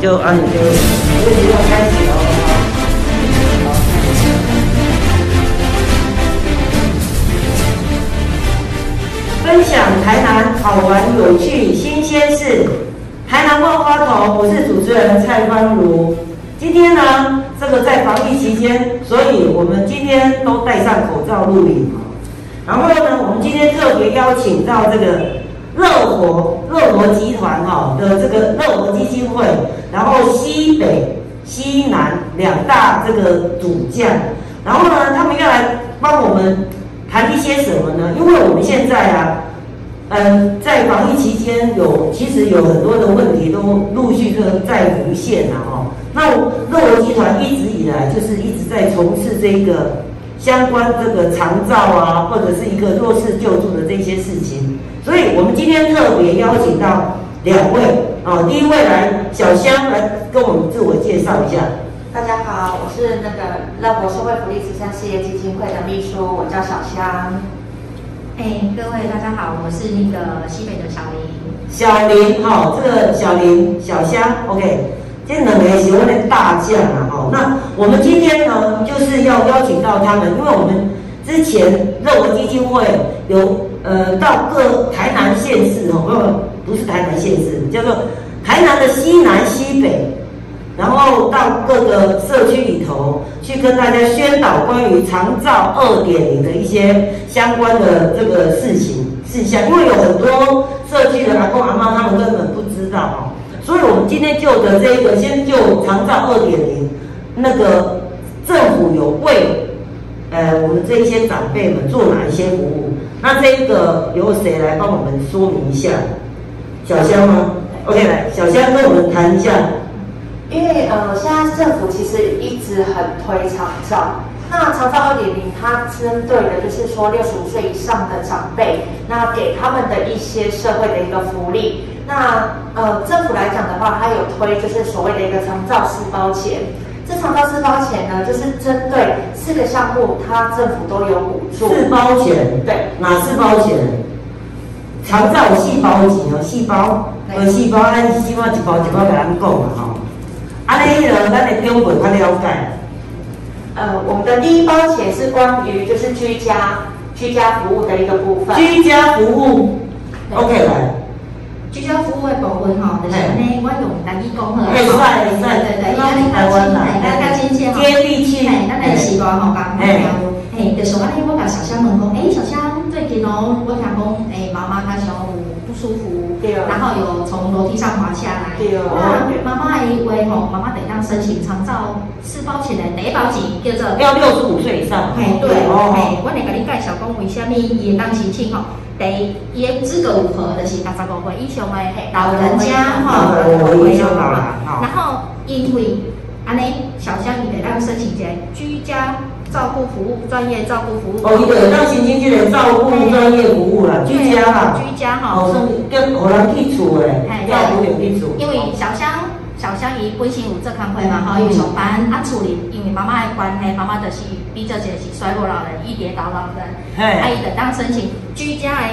就按就这个要开始了，分享台南好玩、有趣、新鲜事。台南万花筒，我是主持人蔡芳如。今天呢，这个在防疫期间，所以我们今天都戴上口罩录影。然后呢，我们今天特别邀请到这个。热火乐活集团哈的这个乐活基金会，然后西北西南两大这个主将，然后呢，他们要来帮我们谈一些什么呢？因为我们现在啊，嗯，在防疫期间有其实有很多的问题都陆续的在浮现了哈。那乐活集团一直以来就是一直在从事这个相关这个长照啊，或者是一个弱势救助的这些事情。所以，我们今天特别邀请到两位啊，第一位来小香来跟我们自我介绍一下。大家好，我是那个乐活社会福利慈善事业基金会的秘书，我叫小香。哎，各位大家好，我是那个西北的小林。小林，哈，这个小林、小香，OK，这两个是我的大将啊，哈。那我们今天呢，就是要邀请到他们，因为我们之前乐活基金会有。呃，到各台南县市哦，不是台南县市，叫做台南的西南西北，然后到各个社区里头去跟大家宣导关于长照二点零的一些相关的这个事情事项，因为有很多社区的阿公阿妈他们根本不知道哦，所以我们今天就的这个先就长照二点零，那个政府有为呃我们这一些长辈们做哪一些服务？那这个由谁来帮我们说明一下？小香吗？OK，来，小香跟我们谈一下。因为呃，现在政府其实一直很推长照，那长照二点零它针对的就是说六十五岁以上的长辈，那给他们的一些社会的一个福利。那呃，政府来讲的话，它有推就是所谓的一个长照四包钱。这长照四包钱呢，就是针对四个项目，它政府都有补助。四包钱，对，哪四包钱？长照细胞钱哦，细胞，呃，细胞按细胞一包一包给咱讲嘛吼。安尼呢，咱的标本较了解。呃，我们的第一包钱是关于就是居家居家服务的一个部分。居家服务，OK 来。居家服务的部分吼，就是安尼，我用台语讲好。啊。会使会使，对对，因为台湾来，大家亲切吼。接地气。嘿，咱的习惯吼，讲嘿，嘿，就是安尼，我甲小香问讲，诶，小香最近哦，我听讲，诶，妈妈她小有不舒服，对然后有从楼梯上滑下来，对那妈妈吼，妈妈等下申请长照四包起来第一包钱叫做要六十五岁以上。嘿，对，嘿，我来甲你介绍讲为虾米伊会当申请吼。第伊的资格如何，就是八十五岁以上的老人家吼，然后因为安尼，小香伊会当申请一个居家照顾服务专业照顾服务。哦，伊会当申请即个照顾专业服务啦，居家啦，居家哈，哦，算跟互人去厝诶，照顾人去厝。因为小香。小香姨本身有这康会嘛，吼，因为上班啊处理，因为妈妈的关系，妈妈就是比较就是衰弱老人，易跌倒老人，啊伊就当申请居家的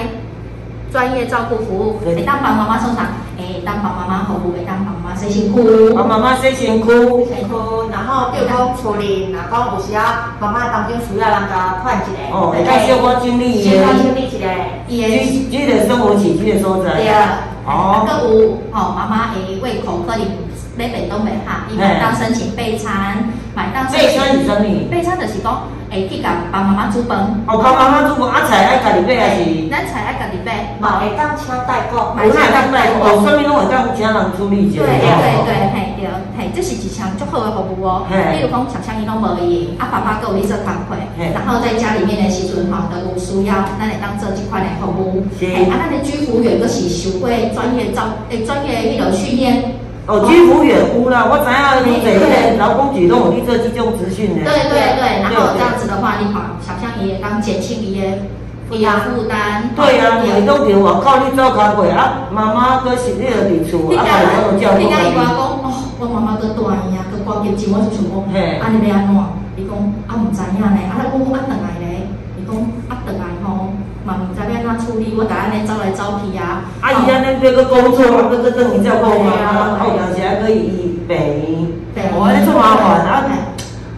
专业照顾服务，会当帮妈妈送啥？会当帮妈妈服务，会当帮妈妈洗身躯，帮妈妈洗身躯，洗身躯，然后就讲处理，若讲有时啊，妈妈当中需要人家看一下，哦，会当小可整理小可整理一下，伊的居居的生活起居的所在，对啊，哦，各有吼，妈妈的胃口可能。买便当袂哈，伊买当申请备餐，买当备餐是啥物？备餐就是讲，会去甲爸妈妈煮饭。哦，帮妈妈煮饭，啊菜爱家己买还是？咱菜爱家己买，嘛会当请代购，买菜当代购，哦，啥物拢会当请人处理者。对对对，嘿对，嘿，这是一项足好的服务哦。比如讲，常常伊拢无闲，啊爸爸跟有去做工课，然后在家里面的时阵吼，都有需要，咱会当做这款的服务。是。啊，咱的居服员都是受过专业照，诶，专业迄个训练。哦，居服员有啦，我知影你这个劳工局拢有去做这种资讯的。对对对，然后这样子的话，你好，小香爷刚减轻伊的负担。对啊，你都比我靠你做工贵啊，妈妈搁是你个伫厝，啊，家己帮我照顾。你讲伊讲哦，我妈妈搁大姨啊，搁关急症，我就想讲，安尼要安怎？伊讲啊，唔知影咧，啊，我讲啊，等来咧，伊讲啊，等来吼，嘛唔知要安怎处我打安尼走来走去啊。阿姨安尼要个工作，啊，要个等于照顾妈妈，啊，有时还可以医病，我安尼做麻烦啊。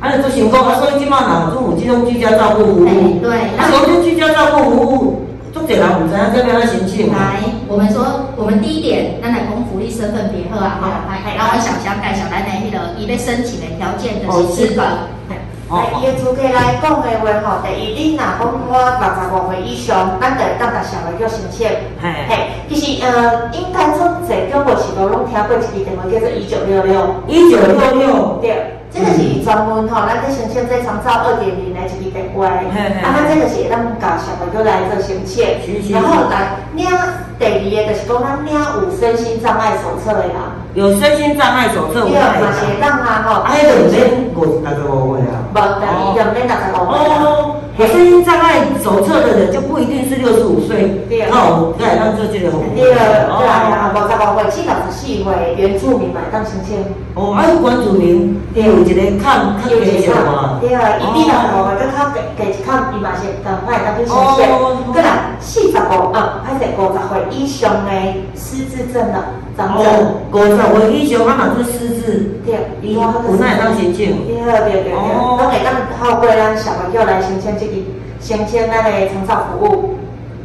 安尼做成功啊，所以即马若做有即种居家照顾服务，对，啊，讲这居家照顾服务，足侪人唔知影这边要申请。来，我们说，我们第一点，咱来讲福利身份别好啊，哈，来，然后小香介绍咱的迄个伊要申请的条件就是资格。来，伊的资格来讲的话吼，第一，你若讲我六十五岁以上，咱就当个社会叫申请。嘿，嘿，其实呃，应该说这中国是都拢听过一支电话叫做一九六六。一九六六。对，这个是专门吼，咱在申请这长照二点零的一支电话。嘿嘿。啊，咱这个是咱甲社会叫来做申请。然后来领第二个就是讲咱领有身心障碍手册的啦。有身心障碍手册，有嘛是当啊吼，啊，迄个唔免五六十五岁啊。无，但伊就免六十五岁。哦，有身心障碍手册的人就不一定是六十五岁，哦，对，那就这个红。对啊，五十五岁至六十四岁原住民嘛当申请。哦，啊，原住民有一个看看几少嘛？对啊，伊比六十五岁更较加一看，伊嘛是赶快当去申请。哦。个啦，四十五啊，还是五十岁以上的失智症了。哦，五十岁以上，啊嘛是失智，对，伊有哪会当申请？对对对对，我会当透过咱小朋友来申请这个申请咱的长照服务。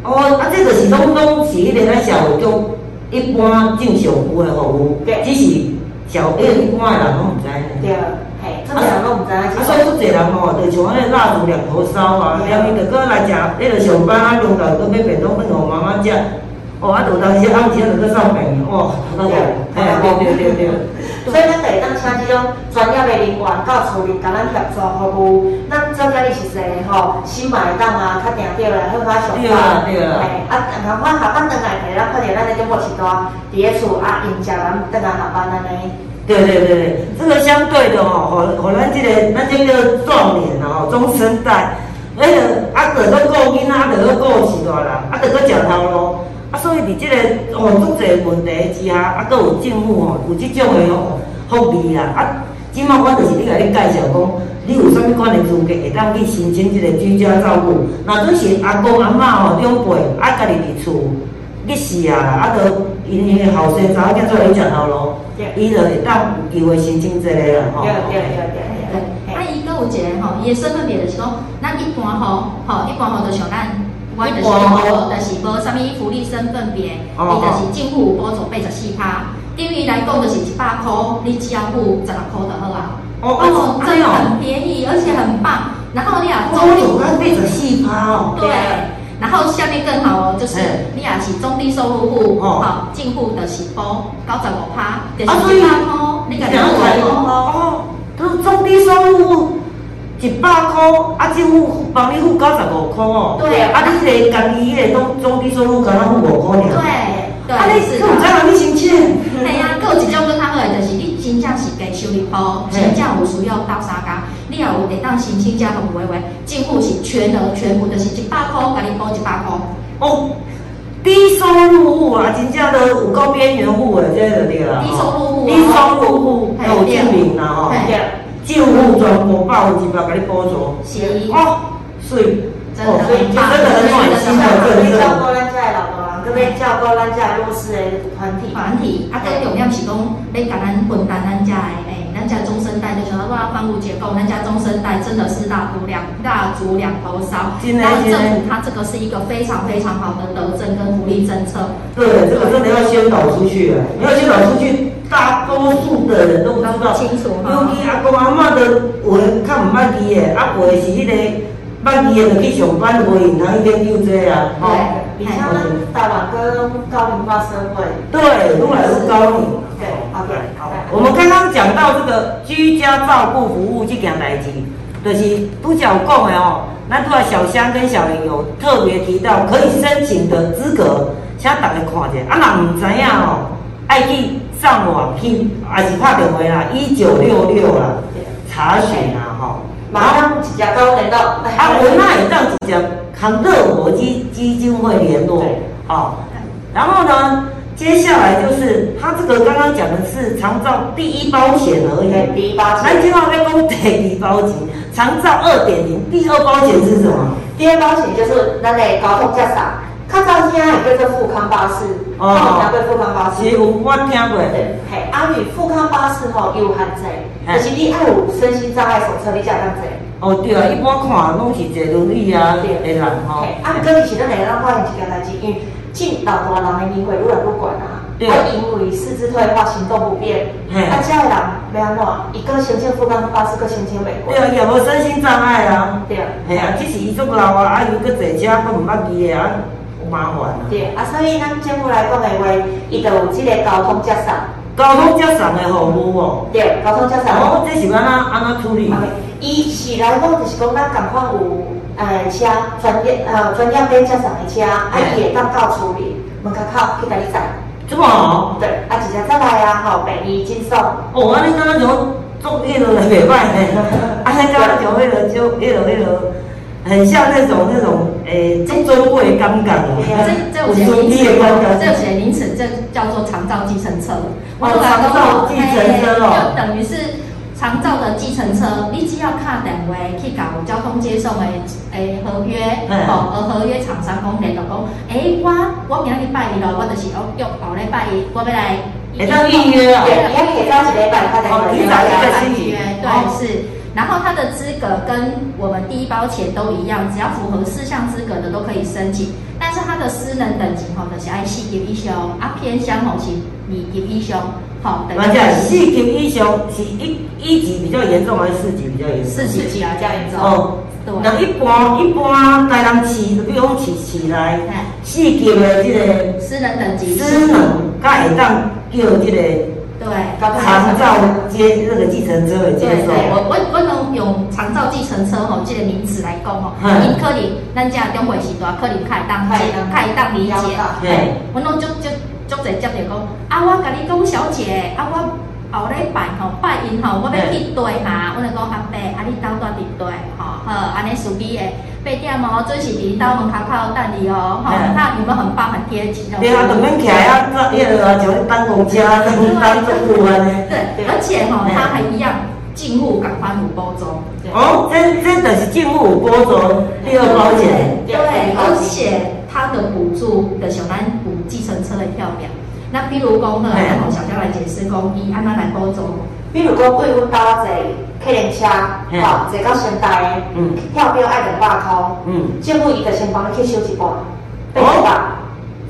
哦，啊，这个是拢拢是迄个咱社会中一般正常有的服务，只是小一般的人拢毋知。对，嘿，正常人拢毋知。啊，所以出侪人吼，就像迄个蜡烛两头烧啊，连伊就搁来食，迄个上班啊，中昼搁买便当分互妈妈食。哦，啊，有当时啊，时啊，就去上病，哦，对对对对。所以咱会当请这种专业的人员到厝里，甲咱协助服务。咱做家己是说吼，心嘛会当啊，较定着来好较上班。对啊，对啊。哎，啊，然后下班转来，咱看见咱的中国时代，伫咧厝啊，迎接咱转来下班安尼。对对对对，这个相对的吼，和和咱这个咱这个壮年啊，吼，中生代，哎个啊，得个顾囡仔，得个顾时代啦，啊，得个食头路。啊，所以伫即个哦，足侪问题之下，啊，搁有政府吼，有即种的吼福利啊。啊，即满我就是咧甲你介绍讲，你有啥物款的资格会当去申请即个居家照顾？若准是阿公阿嬷吼长辈，啊，家己伫厝去世啊，啊，着因伊后生查某囝做伊食头路，伊就会当有机会申请即个啦，吼。对对对对对。啊，伊搁有一个吼，伊诶身份别就是讲，咱一般吼，吼一般吼就像咱。我就是无，就是无啥物福利身份别，伊就是政府补助八十四趴，等于来讲就是一百块，你只要付十六块就好啊。哦，真的很便宜，而且很棒。然后你啊，中有八十四趴哦。对，然后下面更好哦，就是你啊是中低收入户，好，进户的是补九十五趴，就是一百块，你感觉哦？哦，都是中低收入户。一百块，啊，政府帮你付九十五块哦。对。啊，你这个家己迄个中中低收入，敢若付五块尔。对。啊，你是唔知让你申请？系啊，有一种更较好的，就是你真正是给收入户，真正有需要到三家，你也有会当申请加服务诶话，政府是全额全部就是一百块，甲你补一百块。哦，低收入户啊，真正都有够边缘户的，这个对啦。低收入户。低收入户有证明啦，吼。政府全部百分之百给你补助，哦，所以，真的，所以真的很暖心的，真的。照顾咱家的老多人，特别照顾咱家弱势的团体。团体，啊，更重要是讲，你甲咱分担咱家的，诶，咱家中生代，就像我房屋结构，咱家中生代真的是蜡烛两大足两头烧。那政府它这个是一个非常非常好的德政跟福利政策。对，这个真的要宣导出去啊！要宣导出去。大多数的人都不知道，尤其阿公阿嬷的话较唔捌记的，啊，话是迄个捌记的就去上班，无用通一天就这啊。对，而且咱台湾跟高龄化社会，对，愈来愈高龄。对，好的，好。我们刚刚讲到这个居家照顾服务这件代志，就是拄则有讲的哦，咱拄啊小香跟小林有特别提到可以申请的资格，请大家看一下，啊，若唔知影哦，爱去。上网去还是拍电话啦，一九六六啦，查询啊，吼，马上直接高联到，啊，我那也这样子讲，康乐活基基金会联络，哦，然后呢，接下来就是他这个刚刚讲的是长照第一保险而已，第一保险，南京话被公第一保险，长照二点零，第二保险是什么？第二保险就是咱的交通驾驶。较早听也叫做富康巴士，哦，听过富康巴士？是有我听过。嘿，阿女富康巴士吼有限制，就是你爱有身心障碍手册，你才当坐。哦，对啊，一般看拢是坐轮椅啊的人吼。嘿，啊，过伊是咱会当发现一件代志，因为进老大人的年会愈来愈悬啊。对。啊，因为四肢退化、行动不便，啊，遮个人要安怎？伊个申请富康巴士，个申请袂过。对啊，伊也无身心障碍啊。对啊。系啊，只是伊足老啊，啊，伊个坐车佫毋捌字的啊。麻烦啊！对，啊，所以咱政府来讲的话，伊就有即个交通接送。交通接送的服务哦。对，交通接送。哦，这是安怎安怎处理？伊是来讲就是讲咱共款有诶车专业呃专业免接送的车，啊伊会当到处理门口口去甲你载。这么好？对，啊直接再来啊，吼，便宜轻松。哦，啊你刚刚就做迄落来袂歹呢，啊你刚刚就迄落就迄落迄落。很像那种那种诶，中尊贵刚刚的，这这有些名词，这有些名词，这叫做长照计程车。哦，长照计程车哦，就等于是长照的计程车，你只要卡电话去搞交通接送的诶合约，哦，而合约厂商讲联络讲，诶，我我明仔日拜一咯，我就是要约后礼拜一，我要来，会当预约哦，对，也可以早一礼拜，他才提早一个星期，对，是。然后它的资格跟我们第一包钱都一样，只要符合四项资格的都可以申请。但是它的私人等级吼就是 I 四级以上，啊偏向吼是二级以上，好，等于四级以上是一一级比较严重，还是四级比较严重？四级啊，较严重。哦，对。那一般一般台人饲，比如讲饲起来，四级的这个私人等级，私人，他会当叫这个。对，长照接那个计程车的接受。我我我能用长照计程车吼这个名词来讲吼，因可能咱家中国时代可能较会当接，开当理解。对，我拢足足足侪接着讲，啊我甲你讲小姐，啊我后礼拜吼拜因吼，我要去对嘛，我就讲阿伯，啊你兜蹛伫对，吼好，安尼属于诶。八点哦，准时伫到门口口等你哦，哈，那你们很棒，很贴心哦。对啊，等免起来啊，那那个就等公车，等等中午安尼。对，而且吼，他还一样进户赶快五包装。哦，真真的是进户五包装，第二保险。对，而且他的补助的小单补计程车的票表，那比如讲小江来解释讲，伊按按来包装。比如讲，贵阮搭坐客人车，吼，坐到仙台，票票爱两百块，政府伊就先帮你去收一半，对吧。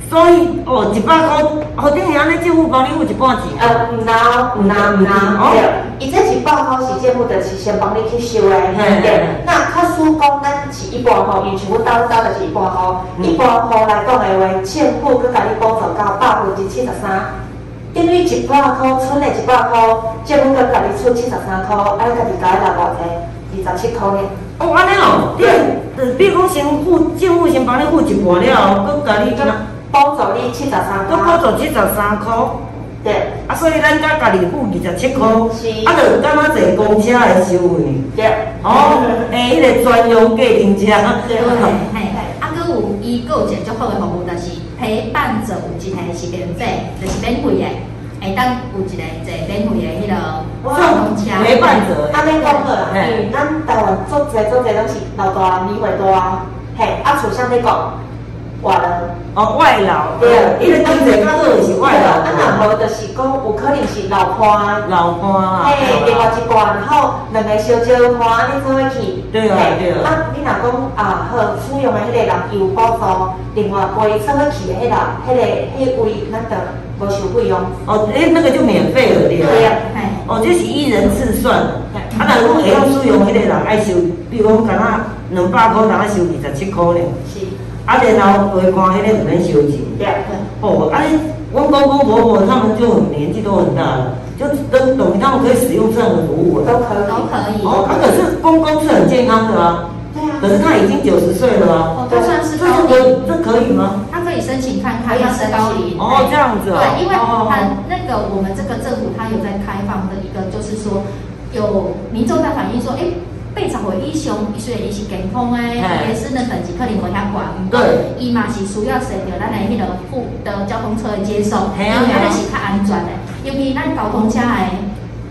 所以哦，一百块，好等于安尼政府帮你付一半钱。呃，唔拿，唔拿，唔拿，对。伊这一百块是政府著是先帮你去收的，对。那较输讲，咱是一半吼，因像阮搭搭就是一半吼，一半块来讲的话，政府佮甲你补助到百分之七十三。等于一百块，剩的一百块，政府佮家己出七十三块，啊，家己加来偌济，二十七块呢。哦，安尼哦，对，比如讲先付，政府先帮你付一半了，佮家己补助你七十三块。佮补助七十三块。对。啊，所以咱甲家己付二十七块，啊，就敢若坐公车的收费。对。哦，诶，迄个专用计程车。对，嘿，啊，佮有伊佮有一个足好的服务，但是。陪伴者有一个是免费，就是免费的，会当有一个坐免费的迄个交通车。陪伴者，安尼讲好因为咱台湾做侪做侪拢是老大年岁大，嘿，啊，厝上咧讲哦，外劳，对，因为当时较多是外劳，啊，那无就是讲有可能是老伴，老伴，嘿，另外一半，然后两个小招伴安尼做伙去，对啊，对啊。啊，你若讲啊，好，使用的迄个人有补助，另外陪做伙去的迄个，迄个迄位，咱就无收费用。哦，诶，那个就免费了，对啊。对啊，哦，这是一人次算，啊，若如果会晓使用迄个人爱收，比如讲，敢若两百块，人爱收二十七块呢。是。啊，然后回看迄个唔免收钱。对。哦，啊，我公公婆婆他们就很年纪都很大了，就都等于他们可以使用这样的服务。都可以。都可以。哦，啊可是公公是很健康的啊。对啊。可是他已经九十岁了啊。哦，他算是高龄。这可以吗？他可以申请看看，他是高龄。哦，这样子啊。对，因为他那个我们这个政府，他有在开放的一个，就是说有民众在反映说，哎。八十岁以上，伊虽然伊是健康的，也是那等级可能无遐悬，对，伊嘛是需要受着咱诶迄个副的交通车诶接送，因为安尼是较安全的。尤其咱交通车诶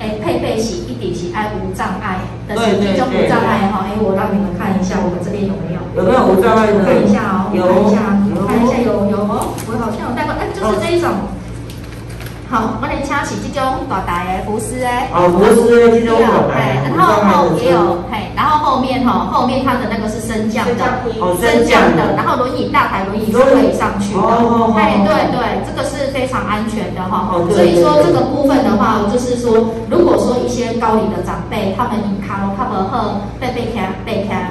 诶配备是一定是爱无障碍，但是这种无障碍哈，哎，我让你们看一下，我们这边有没有？有没有无障碍的？看一下哦，看一下。看一下有有哦，我好像有带过，哎，就是这一种。好，我哋请是这种大大的福斯诶，哦，福斯这种大大，然后后也有，后后面哈，后面它的那个是升降的，哦，升降的，然后轮椅大台轮椅是可以上去的，哦，嘿，对对，这个是非常安全的哈，所以说这个部分的话，就是说，如果说一些高龄的长辈，他们因卡路卡伯赫被被卡背卡，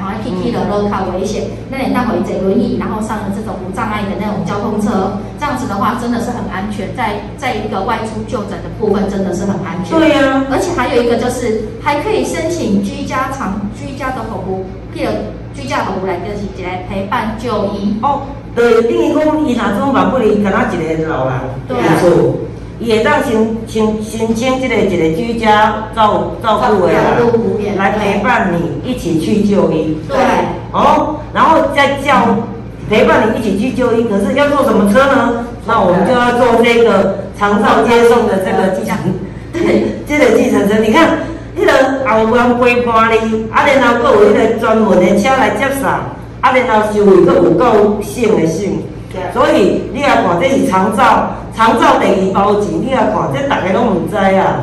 然后踢踢的都卡危险，那你待会坐轮椅，然后上了这种无障碍的那种交通车，这样子的话，真的是很安全，在在一个。外出就诊的部分真的是很安全，对呀，而且还有一个就是还可以申请居家长居家的服务，譬如居家服务来就是一个陪伴就医。哦，对，等于讲伊若种嘛不离，敢若一个老人，对错，伊会当申申申请这个一个居家照照顾的人来陪伴你一起去就医。对，哦，然后再叫陪伴你一起去就医，可是要坐什么车呢？那我们就要坐这个。长照接送的这个计程，对，这个计程车，你看，迄个后弯陪伴你，啊，然后佫有迄个专门的车来接送，啊，然后收费佫有够省的省，所以你来看，这是长照，长照第二包钱，你来看，这大家拢唔知啊，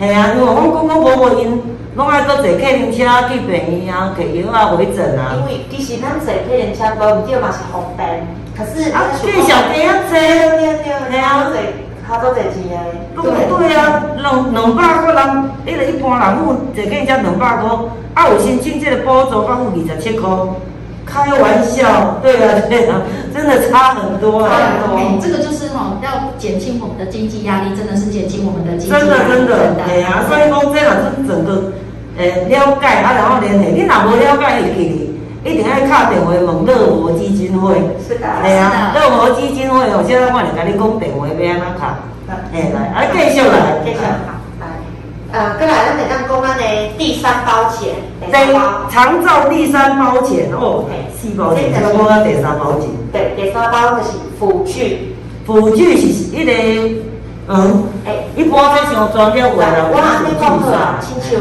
系啊，因为我公公婆婆因拢爱坐客运车去病院啊，摕药啊，回诊啊。因为其实咱坐客运车无毋对嘛是方便，可是啊，最小给啊坐，系啊。他都坐钱诶，对对啊，两两百个人，迄个一般人户坐计才两百块，啊有申请这个补助，刚有二十七块，开玩笑，对啊对啊，真的差很多啊。这个就是吼，要减轻我们的经济压力，真的是减轻我们的经济压力。真的真的，对啊，所以讲这也是整个诶了解啊，然后联系，你若无了解会去，一定要敲电话问乐活基金会。是的，系啊，乐活基金会哦，现在我来甲你讲电话要安怎敲。哎，来，啊，继续来，继续呃，过来，咱来讲讲咱的第三包钱，第长照第三包钱哦，四包钱，再讲讲第三包钱，对，第三包就是辅具，辅具是一个，嗯，哎，一般在上专业话啦，我安尼讲好啊，亲像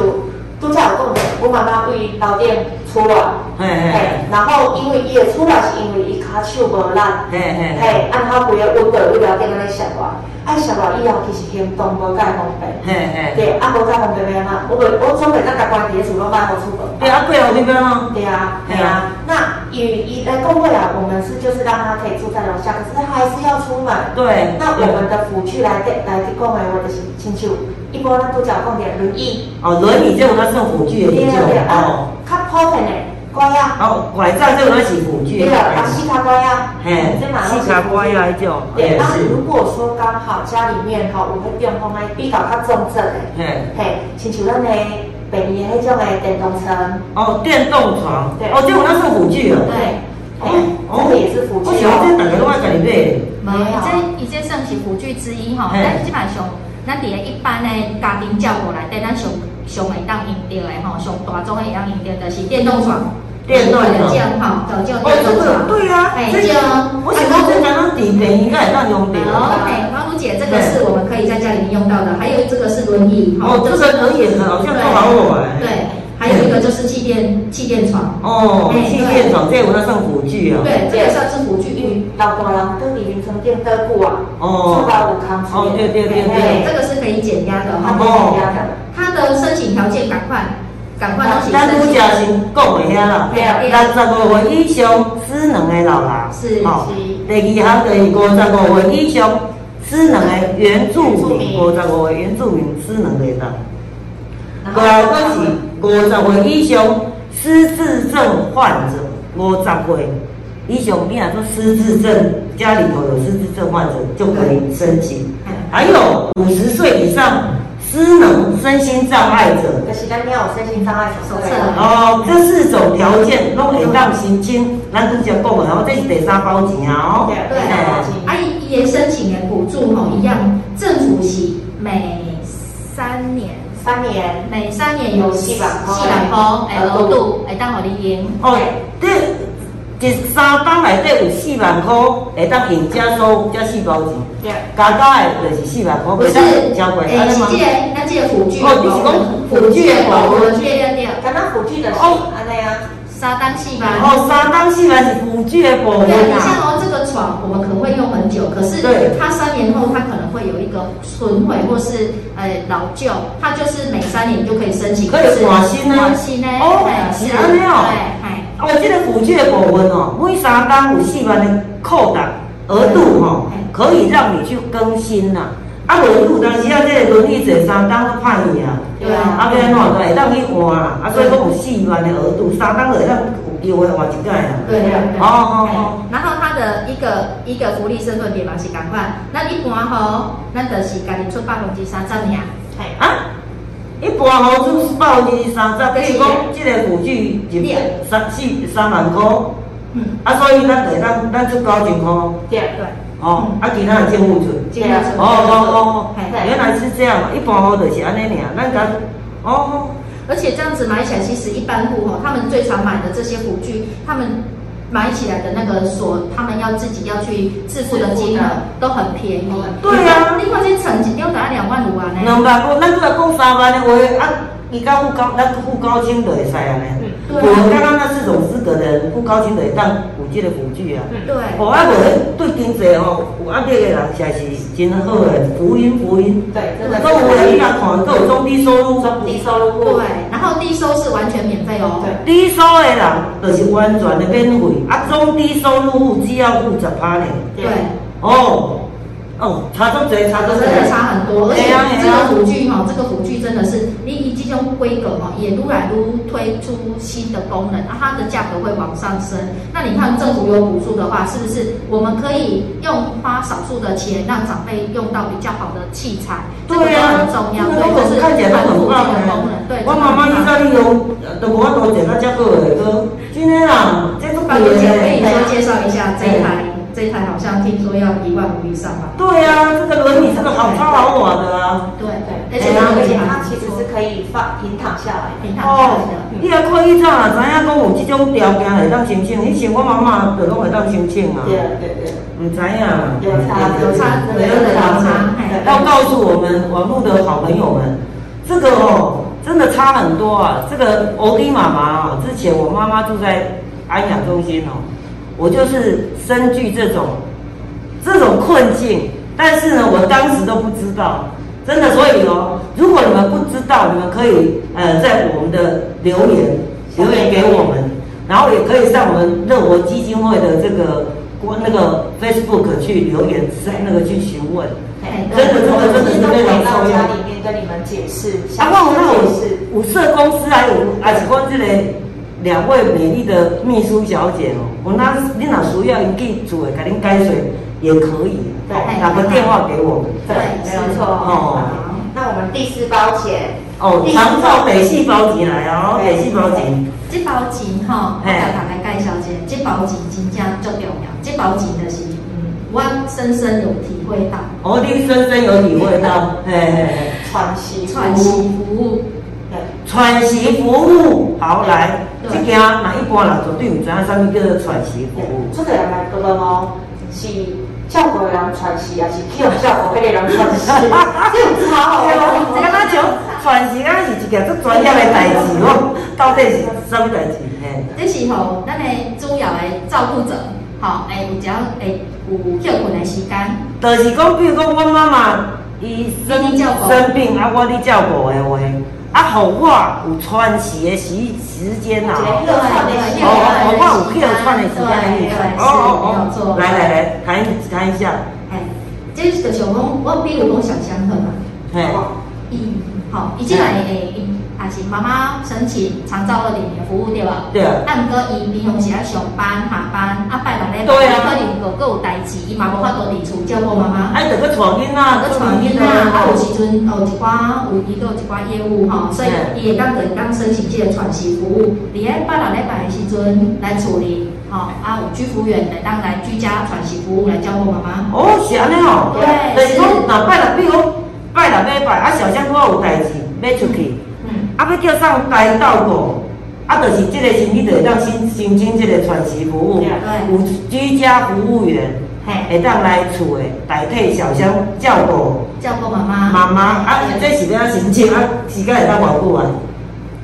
拄则有讲的，我妈妈为老店出来，嘿嘿，然后因为伊的出来是因为伊骹手无力，嘿嘿，嘿，按好规个温度为了店安尼生活。啊，上来以后其实行动无介方便，嘿嘿，对，啊无介方便咩啊？我袂，我总袂当家关伫厝拢卖好出门。对啊，贵啊，这边啊。对啊，对啊。那以以来工会啊，我们是就是让他可以住在楼下，可是他还是要出门。对。那我们的辅具来来提供诶，我就是亲像一般咱都讲讲点轮椅。哦，轮椅这种它算辅具的对对哦。较普遍诶。拐呀，哦，拐杖这种是辅具。对啊，膝卡拐呀，嘿，膝卡拐呀，一种。对，那如果说刚好家里面哈，有迄种讲来比较较重症的，嘿，嘿，亲像咱的病院迄种诶电动车。哦，电动床。对，哦，这种那是辅具了。对，哦，这个也是辅具。我想这大家拢爱家里买。没有，这一这算是辅具之一哈，但基本上，咱伫个一般的家庭照顾来，对咱上。上会当用到的吼，上大众会当用到的是电动床，电动床，哈，叫叫电动床，对啊，哎，我想到这刚刚底片应该也当用到。OK，花如姐，这个是我们可以在家里面用到的，还有这个是轮椅，哦，这个轮椅好像好好玩。对，还有一个就是气垫气垫床，哦，气垫床，这个那算辅具啊。对，这个算是辅具，因为老大人跟里面床垫得过啊，哦，做到有康哦，对对对对，这个是可以减压的，哈，可以减压的。它的申请条件赶快，咱拄则先讲一下啦，六十五岁以上失能的老人，是，哦，第二项就是五十五岁以上失能的原住民，五十五岁原住民失能的人，过来都是五十岁以上失智症患者，五十岁以上，你若说失智症，家里头有失智症患者就可以申请，还有五十岁以上。失能、身心障碍者，可是咱你有身心障碍手册哦，这四种条件拢会当申请，咱之前讲的哦，这是第三包钱啊哦。对，第三包钱。啊，伊申请的补助吼一样，政府是每三年，三年，每三年有四百块，四百块诶额度会当互你用。哦，对。这三档内底有四万块，会当用加收加四包钱，加加的就是四万块，会当交过。诶，是这个，那这个辅具哦，你是讲辅具的部分？辅具对对，刚刚辅具的哦，安尼啊，三档四万。哦，三档四万是辅具的保护对，你像哦，这个床床，我们可能会用很久，可是它三年后它可能会有一个损毁或是呃老旧，它就是每三年就可以申请，可以换新呢？换新呢？哦，是安尼哦。对，哦，这个辅具的部分哦，每三单有四万的扣打额度哈，可以让你去更新呐。啊，无拄当时啊，这个轮椅坐三档都歹去啊，对啊，啊，变安怎会当去换啊，啊，所以讲有四万的额度，三档就会当有机会换一届啊。对对对。哦哦哦。然后它的一个一个福利身份点嘛是共款，那一般吼，咱就是家己出百分之三十尔。系啊，一般吼出百分之三十，比如讲即个辅具就三四三万块，嗯，啊，所以咱会当咱出九千块。对对。哦，啊，其他的政府出，哦哦哦，原来是这样，一般户就是安尼尔，咱讲，哦，而且这样子买起来，其实一般户吼，他们最常买的这些辅具，他们买起来的那个锁，他们要自己要去支付的金额都很便宜。对啊，你看这层一张打两万五啊呢。两万五，咱拄来讲三万的话，啊，伊交付高，咱付高清就会使安尼。我刚刚那四种资格的人，不高兴的当五 G 的辅具啊。对。哦，啊，无对经济哦，有压力的人才是真好的福音福音。对，真的。都有人来看，都有中低收入，中低收入户。对，然后低收是完全免费哦。对。低收的人就是完全的免费，啊，中低收入户只要付十趴嘞。对。哦。哦，差多多，差多多，真的差很多。而且这个辅具哈，这个辅具真的是，你以这种规格哈，也撸来撸推出新的功能，啊，它的价格会往上升。那你看政府有补助的话，是不是我们可以用花少数的钱，让长辈用到比较好的器材？对啊，很重要。对，就是看起来很棒的功能。对，我妈妈你知道你用都无法多钱，那价格会高。今天啊，这个可以说介绍一下这一台。这台好像听说要一万五以上吧？对呀，这个轮椅真的好超好我的啊！对对，而且而且它其实是可以放平躺下来，平躺下来的。你也可以怎啊？知影讲有这种条件会当申请？以前我妈妈就拢会当申请啊。对对对，唔知影。有差有差，有差。要告诉我们网络的好朋友们，这个哦，真的差很多啊！这个欧弟妈妈啊，之前我妈妈住在安养中心哦。我就是身具这种这种困境，但是呢，我当时都不知道，真的。所以哦，如果你们不知道，你们可以呃在我们的留言留言给我们，然后也可以上我们乐活基金会的这个那个 Facebook 去留言，在那个去询问。真的，真的，真的是非常重要。里面跟你们解释，啊，我是五社公司还有还是讲这个。两位美丽的秘书小姐哦，我那你哪需要一地主诶，给您改水也可以，打个电话给我们。对，没有错。哦，那我们第四包钱哦，长照北细包钱来哦，北细包钱。这包钱哈，我来大概介绍一下，这包钱真正足重要。这包钱就是，嗯，我深深有体会到。哦，你深深有体会到，嘿嘿嘿，喘息喘息服务。喘息服务，好来，这件那一般人绝对有知影啥物叫做喘息服务。这个人来多哦，是照顾人喘息，还是去照顾别个人喘息？这有差哦。这个那像喘息，啊是一件足专业的代志哦。到底是啥物代志？嘿，这时候咱的主要的照顾者，吼，诶，有只要诶有休困的时间。就是讲，比如讲，我妈妈伊生生病，啊，我伫照顾的话。啊，互我有喘息的时时间呐，哦哦，好我有客串的时间，哦哦哦，来来来，谈谈一下，哎，这是想讲，我比如讲想象好嘛，好，一进来诶。也是妈妈申请长照二点零服务对吧？对啊。啊，毋过伊平常时啊上班下班，啊拜六礼拜伊可能个个有代志，伊嘛无法度伫厝照顾妈妈。哎，得个创囡仔，个创囡仔，啊有时阵有一寡有伊个有一寡业务吼，所以伊会当会当申请这个喘息服务，伫咧拜六礼拜的时阵来处理，吼啊有居服员来当来居家喘息服务来照顾妈妈。哦，是安尼哦。对。就是讲，那拜六比如拜六礼拜，啊小香我有代志要出去。啊，要叫上该照顾，啊，就是即个时你得当申申请即个喘息服务，有居家服务员，会当来厝诶代替小香照顾照顾妈妈。妈妈，啊，这是要申请？啊，时间会当偌久啊？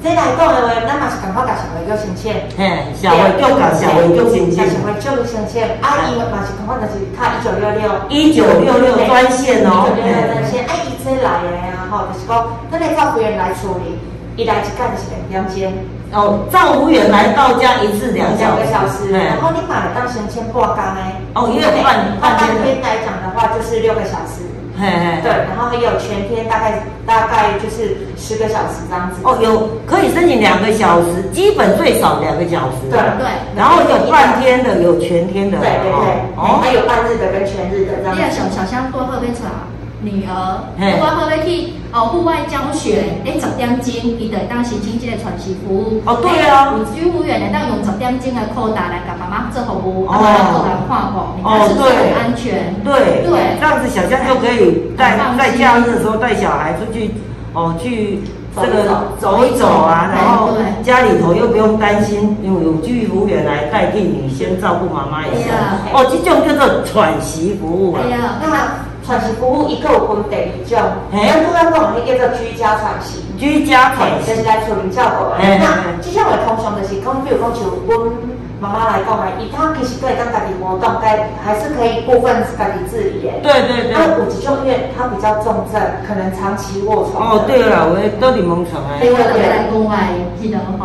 这来讲的话，咱嘛是感觉甲社会叫申请。嘿，小会叫甲小会叫申请。小会叫申请，啊，伊嘛是赶快就是卡一九六六。一九六六专线哦。一九六六专线，哎，伊这来的啊，吼，就是讲，咱的照顾员来处理，伊来一干就是两两间。哦，照顾员来到家一次两两个小时，然后你买当申请半工诶。哦，因为半半天来讲的话，就是六个小时。嘿嘿，对，然后还有全天大概大概就是十个小时这样子。哦，有可以申请两个小时，基本最少两个小时。对对。然后有半天的，有全天的。对对对。哦，还有半日的跟全日的这样。第二小小香多喝杯茶。女儿，如果好要去哦户外教学，哎十点钟，伊就当申请这个喘息服务。哦，对啊。有居服员来当用十点钟的扣打来给妈妈做服务，啊，来做来看过，你看是不是很安全？对对，这样子小香就可以带在假日的时候带小孩出去，哦去这个走一走啊，然后家里头又不用担心，因为有居服员来代替你先照顾妈妈一下。哦，这种叫做喘息服务啊。哎呀，那。喘息服务一个有分第二种，咱拄仔讲迄叫做居家喘息。居家喘息就是来处理照顾的。那即种的通常就是讲，比如讲像阮妈妈来讲啊，伊她其实可以当家己活动，该还是可以部分家己自理的。对对对。那有几种因为她比较重症，可能长期卧床。哦，对了，我到底蒙床哎。对我来讲话记得吼，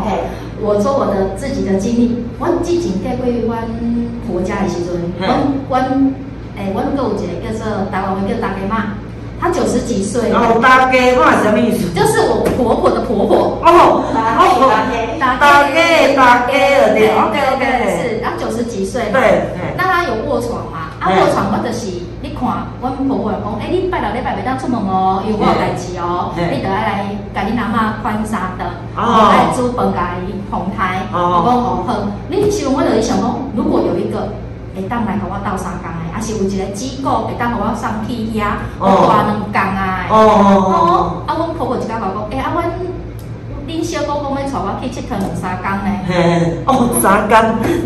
我说我的自己的经历，我之前在过阮婆家的时阵，阮阮。哎，我有一个叫做台湾话叫大家妈，她九十几岁。哦，大家妈什么意思？就是我婆婆的婆婆。哦，大家大家大，OK OK 是，她九十几岁。对那她有卧床嘛？啊，卧床我就是你看，我婆婆讲，哎，你拜六礼拜袂当出门哦，因为我有代志哦，你得要来甲你阿妈宽纱的，哦，来煮饭甲伊哄胎。哦，我讲哦好，你希望我就想讲，如果有一个。会当来甲我斗三工诶，啊是有一个机构会当互我送去遐，我住两工啊！哦哦哦！啊，阮婆婆就甲我讲，诶，啊，阮恁小姑讲要带我去佚佗两三工呢。嘿，哦，三工，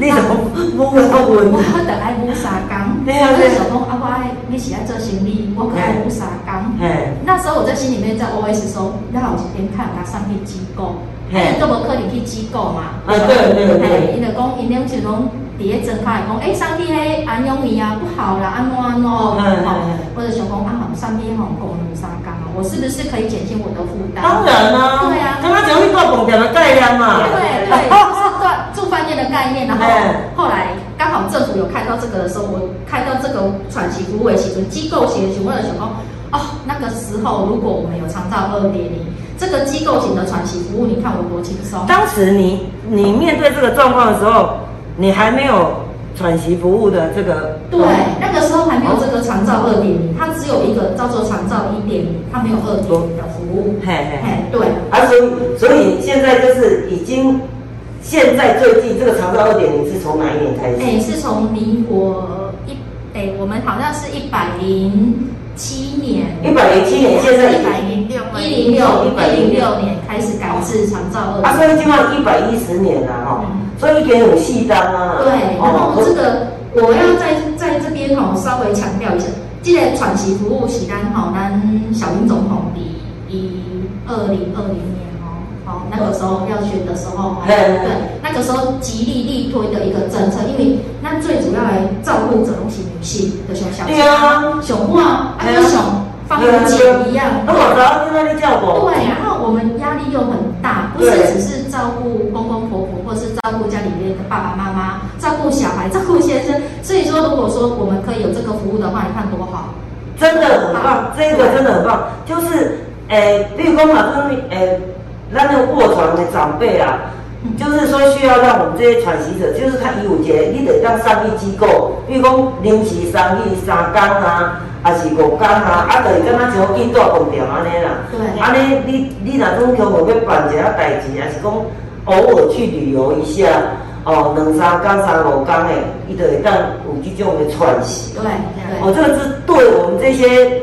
你怎么不会不会？我得爱补三工。对啊对。小公啊，我爱你是爱做生意，我可爱补三工。嘿。那时候我在心里面在 OS 说，那有一天看他送去机构，嘿，都无可能去机构嘛。啊对对对。因为讲因两就拢。第一睁开来讲，哎，上帝嘿，安养你啊，不好啦，安怎安怎，哦，或者想讲啊，上帝好供两三工啊，我是不是可以减轻我的负担？当然啦，对啊，刚刚讲你做饭店的概念嘛，对对，是做住饭店的概念，然后后来刚好政府有开到这个的时候，我开到这个喘息服务的时候，机构型的，为了想讲，哦，那个时候如果我们有长照二点零，这个机构型的喘息服务，你看我多轻松。当时你你面对这个状况的时候。你还没有喘息服务的这个？对，那个时候还没有这个长照二点零，它只有一个叫做长照一点零，它没有二点零的服务。嘿嘿嘿，对。啊所以，所以现在就是已经，现在最近这个长照二点零是从哪一年开始？哎，是从民国一，哎，我们好像是一百零七年。一百零七年，现在一百零六，一零六，一百零六年开始改制长照二。啊，所以今晚一百一十年了哈。所以给有细单啊。对，然后这个我要在在这边哈稍微强调一下，这个喘息服务是单哈，咱小英总统的一二零二零年哦，好那个时候要选的时候，对，那个时候极力力推的一个政策，因为那最主要来照顾者都是女性的小小，对啊，小啊，还有小。方姐一样，那我然后在那里叫我。对，然后我们压力又很大，不是只是照顾公公婆照顾家里面的爸爸妈妈，照顾小孩，照顾先生。所以说，如果说我们可以有这个服务的话，你看多好，真的很棒，这个真的很棒。就是，诶，比如讲嘛，跟诶，那那个卧床的长辈啊，就是说需要让我们这些喘息者，就是他有节，你得让上医机构，比如讲临时上医三工啊。还是五工啊，啊，就是敢若像印度饭店安尼啦。对。安尼，你你若总强要办一下代志，还是讲偶尔去旅游一下，哦，两三天、三五天的，伊就会当有这种的喘息。对对。哦，这个是对我们这些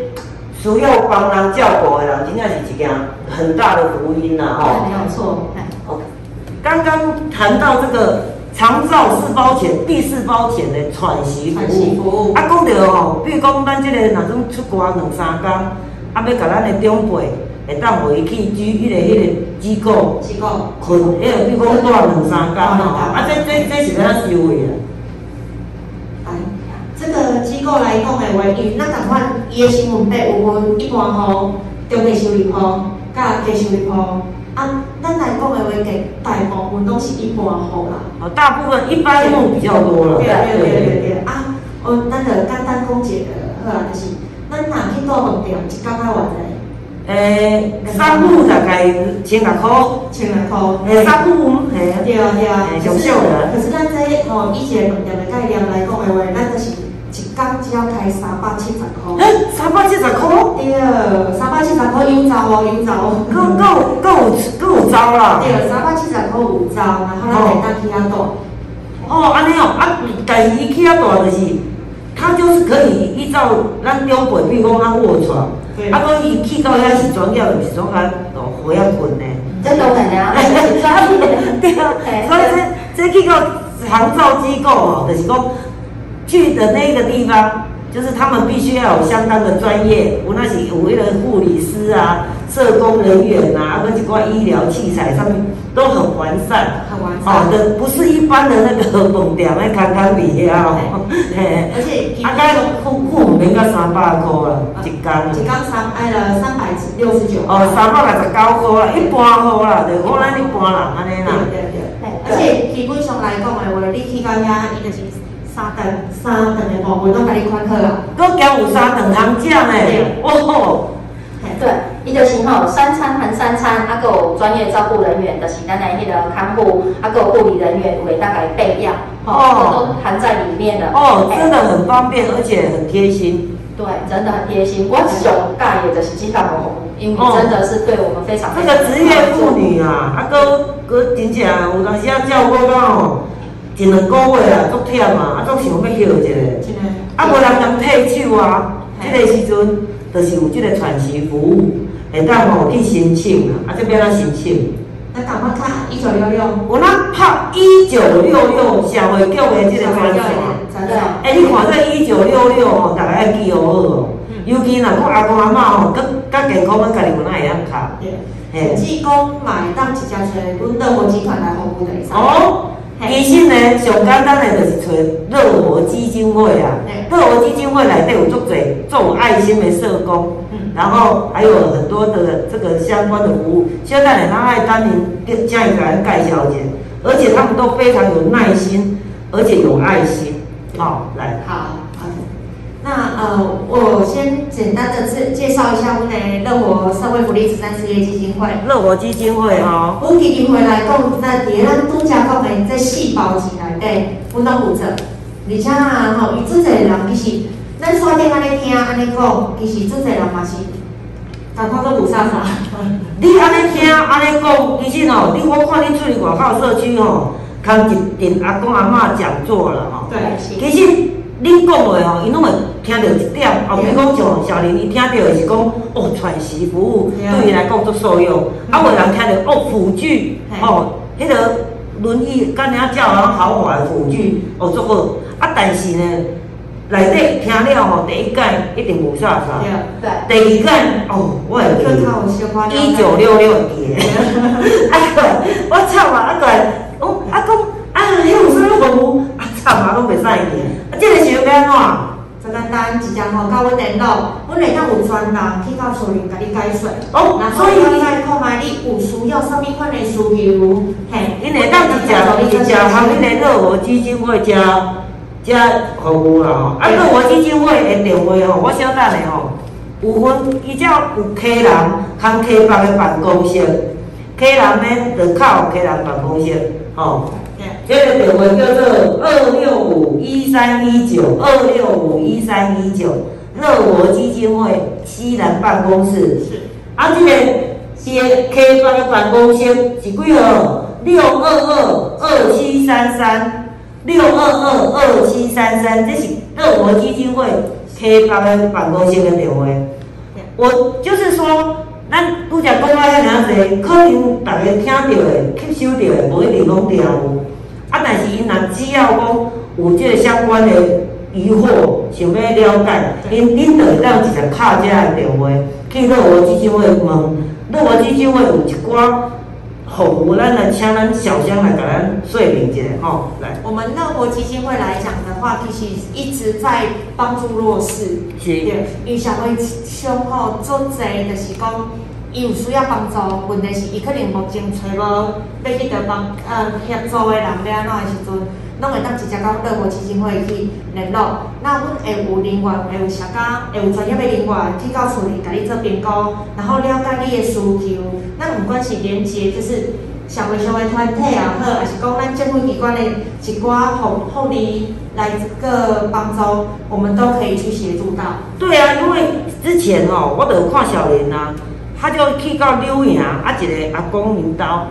需要帮人照顾的人，真正是一件很大的福音呐！哈。没有错。OK。刚刚谈到这个。长照四包钱、第四包钱的喘息服务，啊，讲到哦，比如讲咱这个若种出国两三天，啊，要甲咱的长辈会当回去煮迄个迄个机构，机构困，迄个比如讲住两三工吼，啊，这这这是要收费啊。哎，这个机构来讲的话，因为咱同款伊的新闻费有分一般吼、中低收入户、甲低收入户。啊，咱来讲的话，大部分拢是一般户啦。哦，大部分一般户比较多了。对对对对对。啊，哦，咱就简单讲一个，好啊，就是咱若去到饭店，一工啊偌济？诶，三户大概千六块，千六块。诶，三五，嘿，对啊对啊。上少的。可是咱这吼以前饭店的概念来讲的话，咱就是一工只要开三百七十块。诶，三百七十块？对，三百七十块有招哦，有招。够够够有够有招啦。对，三百七十块有招，然后咱来当去遐住。哦，安尼哦，啊，但是伊去遐住就是，他就是可以依照咱中辈，比如讲他卧床。啊，讲伊去到遐是专业，是种啊，哦，好遐困呢。真当然 啊。对啊，所以这这去到长照机构哦，就是讲去的那个地方，就是他们必须要有相当的专业，有那是有为了护理师啊。社工人员啊，或者几块医疗器材上面都很完善，很完善。好的，不是一般的那个饭店那康康比啊。嘿，而且啊，该付付唔免到三百块了，一工。一工三挨了三百六十九。哦，三百六十九块啦，一般好啦，就我咱一般人安尼啦。对对对。而且基本上来讲的话，你去到遐，伊就是三顿三顿的部分都甲你款好啦。搁加有三顿通食呢，哦。对，伊就是吼三餐含三餐，啊，有专业照顾人员的，是咱来迄个看护，啊，有护理人员为大概备药，哦，都含在里面的。哦，真的很方便，而且很贴心。对，真的很贴心。我上介意就是金大红，因为真的是对我们非常。这个职业妇女啊，啊，哥哥真正有当时啊照顾到吼，一两个月啊，足忝啊，啊，足想要休一下。啊，无人能退休啊，即个时阵。就是有即个喘息服务，会当吼去申请啊，啊这边来申请。那赶快看一九六六，我那拍一九六六社会局的这个专线。真的。哎，你看这一九六六吼，大家要记好哦。尤其若讲阿公阿嬷吼，更更健康，咱家己有哪会晓卡。对。济公买当一家找阮乐活集团来服务的。哦。其实呢，上简单的就是找乐活基金会啊。乐活基金会内底有足多做爱心的社工，然后还有很多的这个相关的服务。现在呢，他爱当年跟家里人盖小姐，而且他们都非常有耐心，而且有爱心。好，来。好。那呃，我先简单的介介绍一下我们乐活社会福利慈善事业基金会。乐活基金会哈，我基金会来讲，在伫咱拄则讲的在细胞级内底，我拢负责。而且啊，吼，伊做侪人其实，咱刷电安尼听安尼讲，其实做侪人嘛是，但看都有啥啥。你安尼听安尼讲，其实哦，你我看你出去外口社区哦，看一点阿公阿嬷讲座了吼。对，其实。恁讲话吼，伊拢会听到一点，哦，比如讲像小林，伊听到的是讲哦，喘息服务对伊来讲足受用。啊，有人听到哦，辅具，哦，迄个轮椅，干娘叫人豪华的辅具，哦，足好。啊，但是呢，内底听了吼，第一届一定无啥啥。对。第二届哦，我会记。一九六六年。啊个，我操啊！啊个，哦，啊讲啊，迄有啥服务？啊操嘛，拢袂使去。这个是要安怎？就简单，直接吼，到阮联络，阮会当有专人去到厝里甲你解说。哦，所以你再看卖你有需要啥物款的需求，嘿，你会当直接直接和恁的乐活基金会加加服务啦吼。啊，乐活基金会的电话吼，我小等下吼，有分伊只有客人和客房的办公室，客人呢就靠客人办公室，吼。这个电话叫做二六五一三一九二六五一三一九，乐活基金会西南办公室。是。啊，这个是 K 方的办公室是几号？六二二二七三三，六二二二七三三，这是乐活基金会 K 方的办公室的电话。我就是说，咱拄则讲啊遐尔济，可能大家听到的、吸收到的，无一定拢对。啊，但是因若只要讲有即个相关的疑惑，想要了解，因恁就会当直接敲遮个电话去乐活基金会问，乐活基金会有一寡服务咱来请咱小香来给咱说明一下吼，来。我们乐活基金会来讲的话，其实一直在帮助弱势。是。对，因为社会上吼做侪就是讲，伊有需要帮助，问题是伊可能目前找无要去得帮呃协助的人了，喏的时阵。拢会当直接到乐活基金会去联络，那阮会有人员，会有社工，会有专业的人员去到厝里，甲你做评估，然后了解你的需求。那不管是连接，就是社会上的团体也好，还是讲咱政府机关的一寡福福利来个帮助，我们都可以去协助到。对啊，因为之前哦，我都有看小林啊，他就去到柳营啊，一个阿公领导，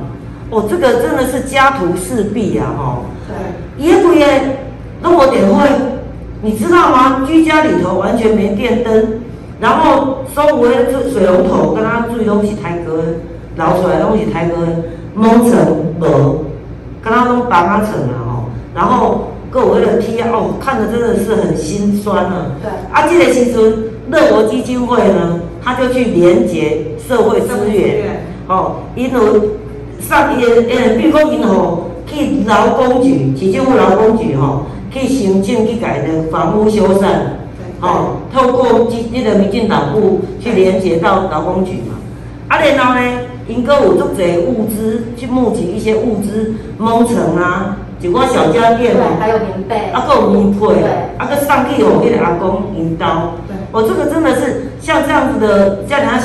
哦，这个真的是家徒四壁啊，吼。对，也不也那我点会，你知道吗？居家里头完全没电灯，然后收回水水龙头，跟他水拢是台哥捞出来拢是台哥蒙尘无，跟他拢拔他成啊吼，然后各位的贴哦，看着真的是很心酸啊。对，啊，这个时阵乐活基金会呢，他就去连接社会资源，哦，因为上也呃，比如讲银行。去劳工局，市政府劳工局吼，去行政去改的房屋修缮，吼，透过这这个民进党部去连接到劳工局嘛。啊，然后呢，因阁有足侪物资去募集一些物资，蒙城啊，一寡小家电啊，还有棉被，啊，还有棉被，啊，搁上去哦，迄个阿公引导，哦，这个真的是像这样子的，叫人家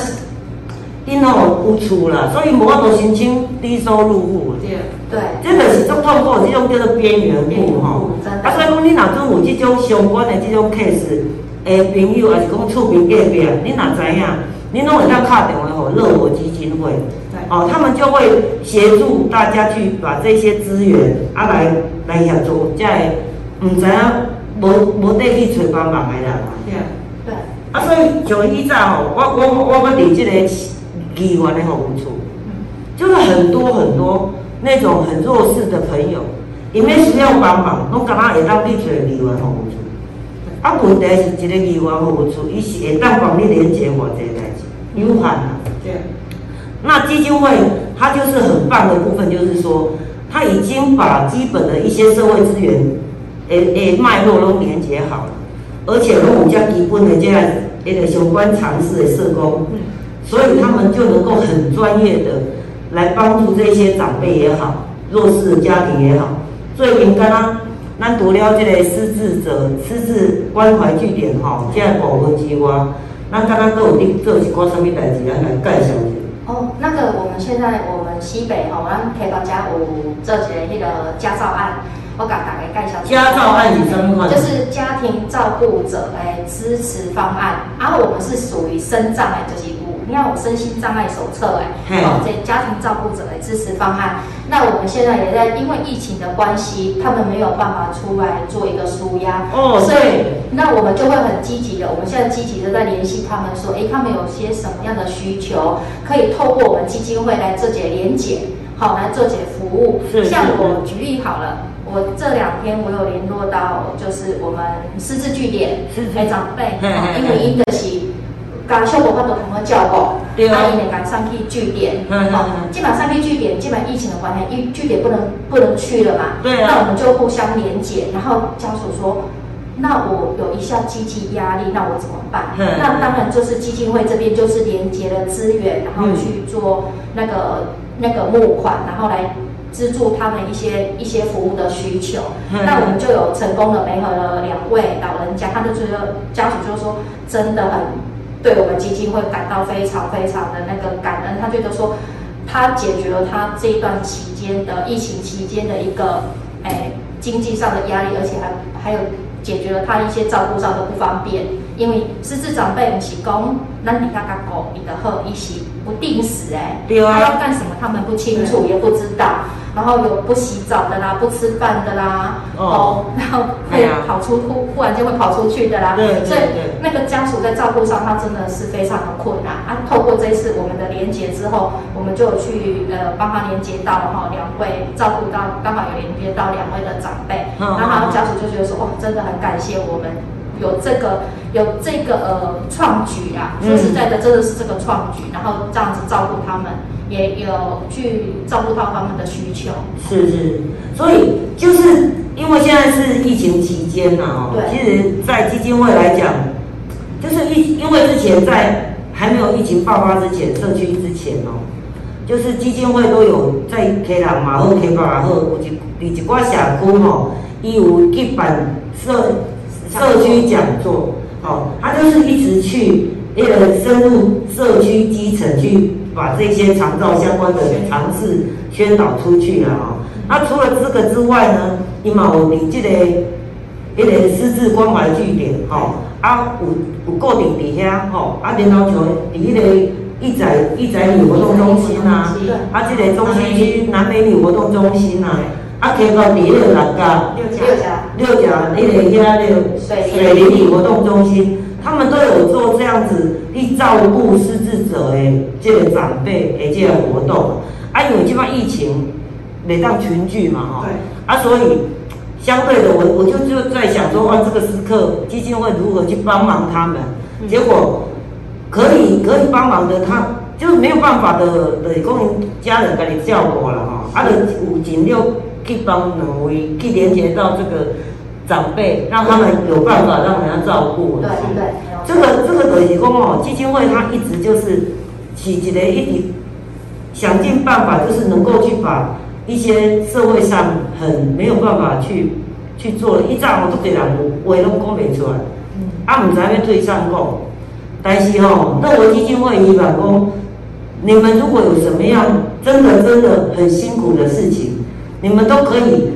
因吼有厝啦，所以无法度申请低收入户。对，这个是足痛苦，即种叫做边缘户吼。啊，所以讲你若总有即种相关的即种 case，诶，朋友还是讲厝边隔壁，你若知影，你拢会当敲电话吼乐活基金会，哦，他们就会协助大家去把这些资源啊来来协助，才会唔知影无无得去找帮忙的啦。对，对。啊，所以像以早吼，我我我我伫即个议员的服务处，就是很多很多。那种很弱势的朋友，因为需要帮忙，拢干那会当立出议员服务处。啊，问题是一个议员服务处，伊是会当帮你连接我这代志，有限啊。对。那基金会它就是很棒的部分，就是说，它已经把基本的一些社会资源，诶诶脉络都连接好了，而且拢有将基本的这样一个相关常识的社工，所以他们就能够很专业的。来帮助这些长辈也好，弱势的家庭也好。最近刚刚咱读了这个失智者失智关怀据点吼，这个保护之外，咱刚刚都有伫做一寡什么代志啊？来介绍一下。哦，那个我们现在我们西北吼，咱提到家有做一个迄个家照案，我甲大家介绍。家照案是什么？就是家庭照顾者诶支持方案，然后我们是属于身障诶，就是。你看我身心障碍手册哎，哦，这家庭照顾者的支持方案。那我们现在也在，因为疫情的关系，他们没有办法出来做一个舒压哦，所以那我们就会很积极的，我们现在积极的在联系他们，说，哎，他们有些什么样的需求，可以透过我们基金会来做解连结，好来做解服务。像我举例好了，我这两天我有联络到，就是我们私自据点，哎长辈，因为因的是。甲小无法度同个照顾，啊，伊会甲上去据点，好，基本上去据点，基本疫情的关系，因据点不能不能去了嘛，对啊，那我们就互相连接，然后家属说，那我有一项经济压力，那我怎么办？那当然就是基金会这边就是连接了资源，然后去做那个那个募款，然后来资助他们一些一些服务的需求。那我们就有成功的配合了两位老人家，他就觉得家属就说真的很。对我们基金会感到非常非常的那个感恩，他觉得说，他解决了他这一段期间的疫情期间的一个哎经济上的压力，而且还还有解决了他一些照顾上的不方便。因为失智长辈不是讲，咱底下个狗你的后一些不定时哎，他要干什么他们不清楚也不知道。然后有不洗澡的啦，不吃饭的啦，哦，然后会跑出忽忽然间会跑出去的啦，对，所以那个家属在照顾上，他真的是非常的困难啊。透过这一次我们的连接之后，我们就去呃帮他连接到哈两位照顾到刚好有连接到两位的长辈，然后家属就觉得说哇，真的很感谢我们有这个有这个呃创举啊，说实在的，真的是这个创举，然后这样子照顾他们。也有去照顾到他们的需求。是是，所以就是因为现在是疫情期间呐，哦，其实，在基金会来讲，就是疫，因为之前在还没有疫情爆发之前，社区之前哦，就是基金会都有在开朗马后开巴后，有一有一寡社区吼，伊有举办社社区讲座，哦，他就是一直去那个深入社区基层去把这些长道相关的尝试宣导出去了啊。那除了这个之外呢，伊嘛有伫这个一个私自关怀据点，吼，啊有有固定伫遐，吼，啊然后像伫迄个一仔一仔女活动中心啊，啊这个中心区南美女活动中心啊，啊开到伫迄个六甲六甲。六家迄个遐那个水林里活动中心，他们都有做这样子去照顾失智者的这个长辈的这个活动，啊。因为即摆疫情。每当群聚嘛，吼，啊，所以相对的，我我就就在想说，哇，这个时刻基金会如何去帮忙他们？结果可以可以帮忙的，他就是没有办法的的供家人给你照顾了哈，啊，的五尽六去帮两位去连接到这个长辈，让他们有办法让人家照顾。对对，这个这个等于公哦，基金会他一直就是起起来一直想尽办法，就是能够去把。一些社会上很没有办法去去做，一早我都给人话拢讲袂出来，啊，唔知要对上讲，但是吼，乐活基金会伊讲讲，你们如果有什么样真的真的很辛苦的事情，你们都可以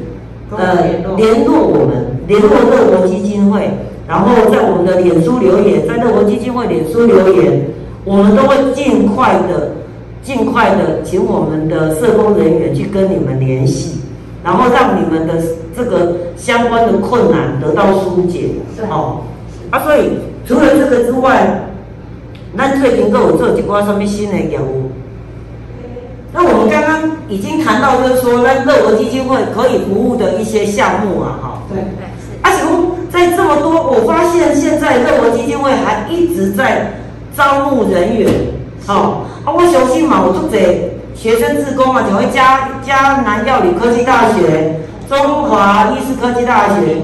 呃联络我们，联络乐活基金会，然后在我们的脸书留言，在乐活基金会脸书留言，我们都会尽快的。尽快的，请我们的社工人员去跟你们联系，然后让你们的这个相关的困难得到疏解。哦，啊，所以除了这个之外，咱最近都有做几挂什么新的业务。那我们刚刚已经谈到，就是说，那乐活基金会可以服务的一些项目啊，哈。对对是。阿雄，在这么多，我发现现在乐活基金会还一直在招募人员，好。啊，我相信嘛，有足侪学生自工嘛，就会加加南药理科技大学、中华医师科技大学，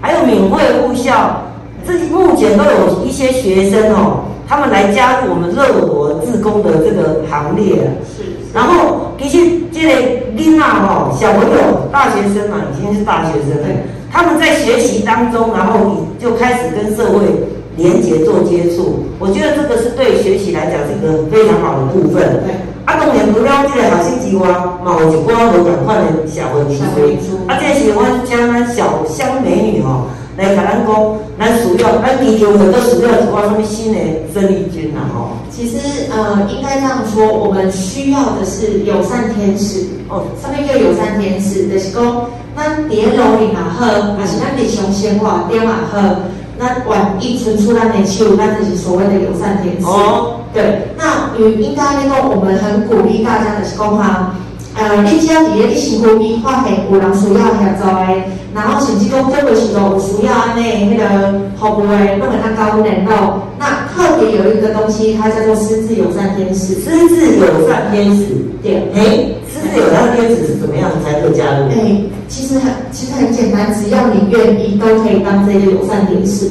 还有闽会护校，这目前都有一些学生哦，他们来加入我们乐活自工的这个行列。是。然后其实这个囡仔哦，小朋友、大学生嘛，已经是大学生了，他们在学习当中，然后就开始跟社会。连接做接触，我觉得这个是对学习来讲是一个非常好的部分。对，啊，当然不了解好心机哇，某一寡无同款的小文书。啊，这是我请咱小香美女哦来甲咱讲，咱需要，咱地球很多需要一寡什么新的生力军呐吼。其实呃，应该这样说，我们需要的是友善天使哦，上面叫友善天使，就是讲咱伫楼里嘛好，还是咱日常生活顶嘛好。那万一存出来的气，那就是所谓的友善天使。哦，对，那与应该那个我们很鼓励大家的是讲哈，呃，你只要伫咧你身躯边发现有人需要协助的，然后甚至讲这个时候有需要安尼那个服务的，那么他高联络，那特别有一个东西，它叫做私自友善天使。私自友善天使，对，嘿，私自友善天使是怎么样才可以加入？哎。其实很其实很简单，只要你愿意，都可以当这个友善天使。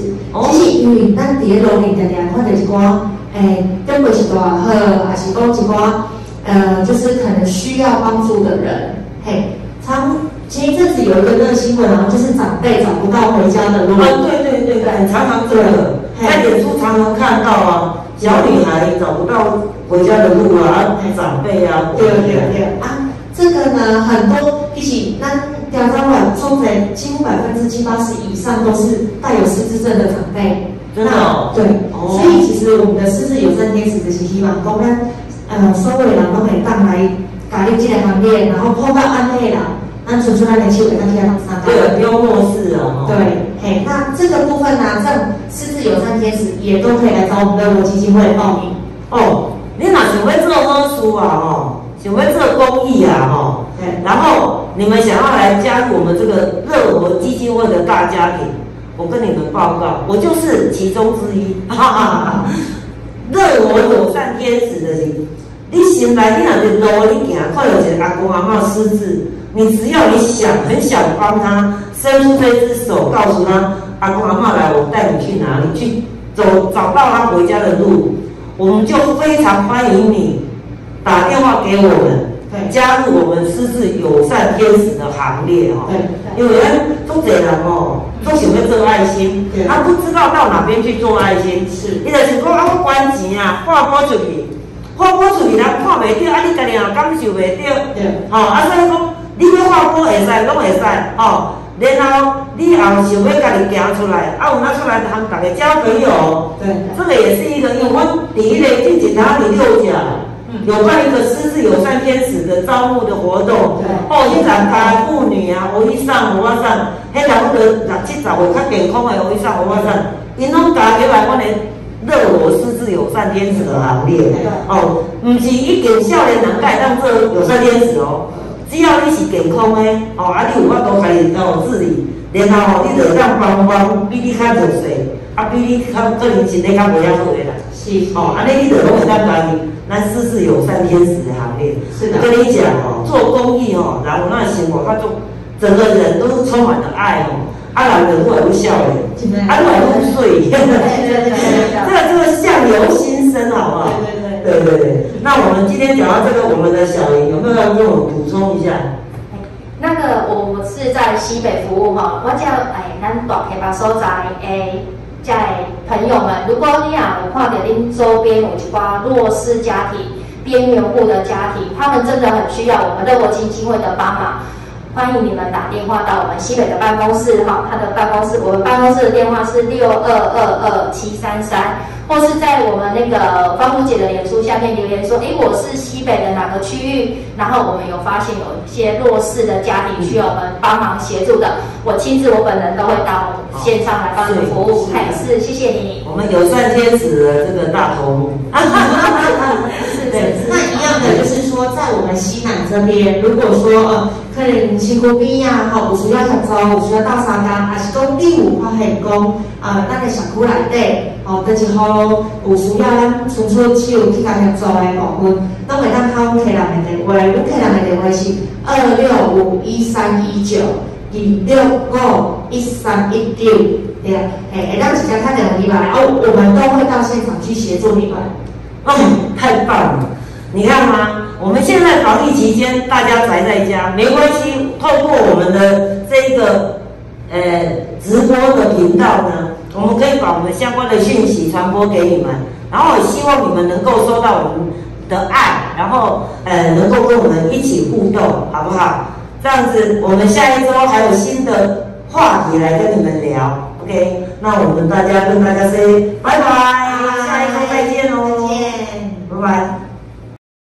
其实因为咱伫楼里常常看到一寡，诶，根本是多好，还是讲一寡，呃，就是可能需要帮助的人。嘿，常前一阵子有一个热新闻啊，就是长辈找不到回家的路。啊，对对对对，常常这个，在脸书常常看到啊，小女孩找不到回家的路啊，长辈啊，对对对啊，这个呢，很多一起那。调查完，中人几乎百分之七八十以上都是带有失智症的长辈。真的？对。所以其实我们的失智友善天使的是希望，讲咱呃所有人都可以当来加入这个行列，然后碰到安内啦，咱存出来的钱会当去上山。对，不用漠视啊。对，嘿，那这个部分呢，像失智友善天使也都可以来找我们的国基金会报名。哦，你哪想要做好书啊？哦，想要做公益啊？哦，对，然后。你们想要来加入我们这个乐活基金会的大家庭，我跟你们报告，我就是其中之一。哈哈哈乐活友善天使的你心内你若伫路你行，看到一个阿公阿嬷失智，你只要你想很想帮他，伸出这只手，告诉他阿公阿嬷来，我带你去哪里去走，找到他回家的路，我们就非常欢迎你打电话给我们，加入我们失智友善天使的行列哦。对，因为做这人哦，都想要做爱心，他不知道到哪边去做爱心，是，伊就是讲啊，我关钱啊，花拨出去。划拨出去人看袂到，啊！你家己也感受袂到，吼！啊，所以讲，你要划拨会使，拢会使，吼！然后你后想要家己行出来，啊，有哪出来和大家交朋友，对，这个也是一个，因为我第一个去警察你六甲，有办一个狮子友善天使的招募的活动，哦，去展开妇女啊，我一上我上，迄两个六七十岁较健康的我一上我上，因拢加起来我连。乐我狮子友善天使的行列。哦，唔是一点少年人该当做友善天使哦，只要你是健康的哦，啊你有法度家己哦自理，然后哦你就当帮帮比你较弱势，啊比你较个人身体较袂遐好的啦，是哦，安尼你就拢会当咱狮子友善天使的行列，是的，跟你讲哦，做公益哦，然后那生活，他就整个人都是充满了爱哦。啊，人就都会笑的，啊，都会睡，这个这个相由心生，好不好？对对对，对对对。那我们今天讲到这个，我们的小林有没有要跟我补充一下？那个我我是在西北服务哈，我叫哎，咱大溪巴所在诶，在朋友们，如果你有看到恁周边有一挂弱势家庭、边缘户的家庭，他们真的很需要我们乐国基金会的帮忙。欢迎你们打电话到我们西北的办公室，哈，他的办公室，我们办公室的电话是六二二二七三三，或是在我们那个方姑姐的脸书下面留言说，哎，我是西北的哪个区域，然后我们有发现有一些弱势的家庭需要我们帮忙协助的，我亲自我本人都会到线上来帮你服务，还是谢谢你。我们有善天使的这个大头目，对，那一样的就是说，在我们西南这边，如果说呃。可能辛苦边啊，吼，有需要合作，有需要到三工，还是讲你有发现讲，呃，咱个社区内底，吼，倒一号有需要咱伸出手去甲合作的部分，都会当敲客人的电话，阮客人的电话是二六五一三一九二六五一三一九，对啊，诶，会当直接打电话进来，哦，我们都会到现场去协助你们。哦，太棒了，你看吗？我们现在防疫期间，大家宅在家没关系。透过我们的这个呃直播的频道呢，我们可以把我们相关的讯息传播给你们。然后希望你们能够收到我们的爱，然后呃能够跟我们一起互动，好不好？这样子，我们下一周还有新的话题来跟你们聊。OK，那我们大家跟大家 say 拜拜，下一周再见哦，见，拜拜。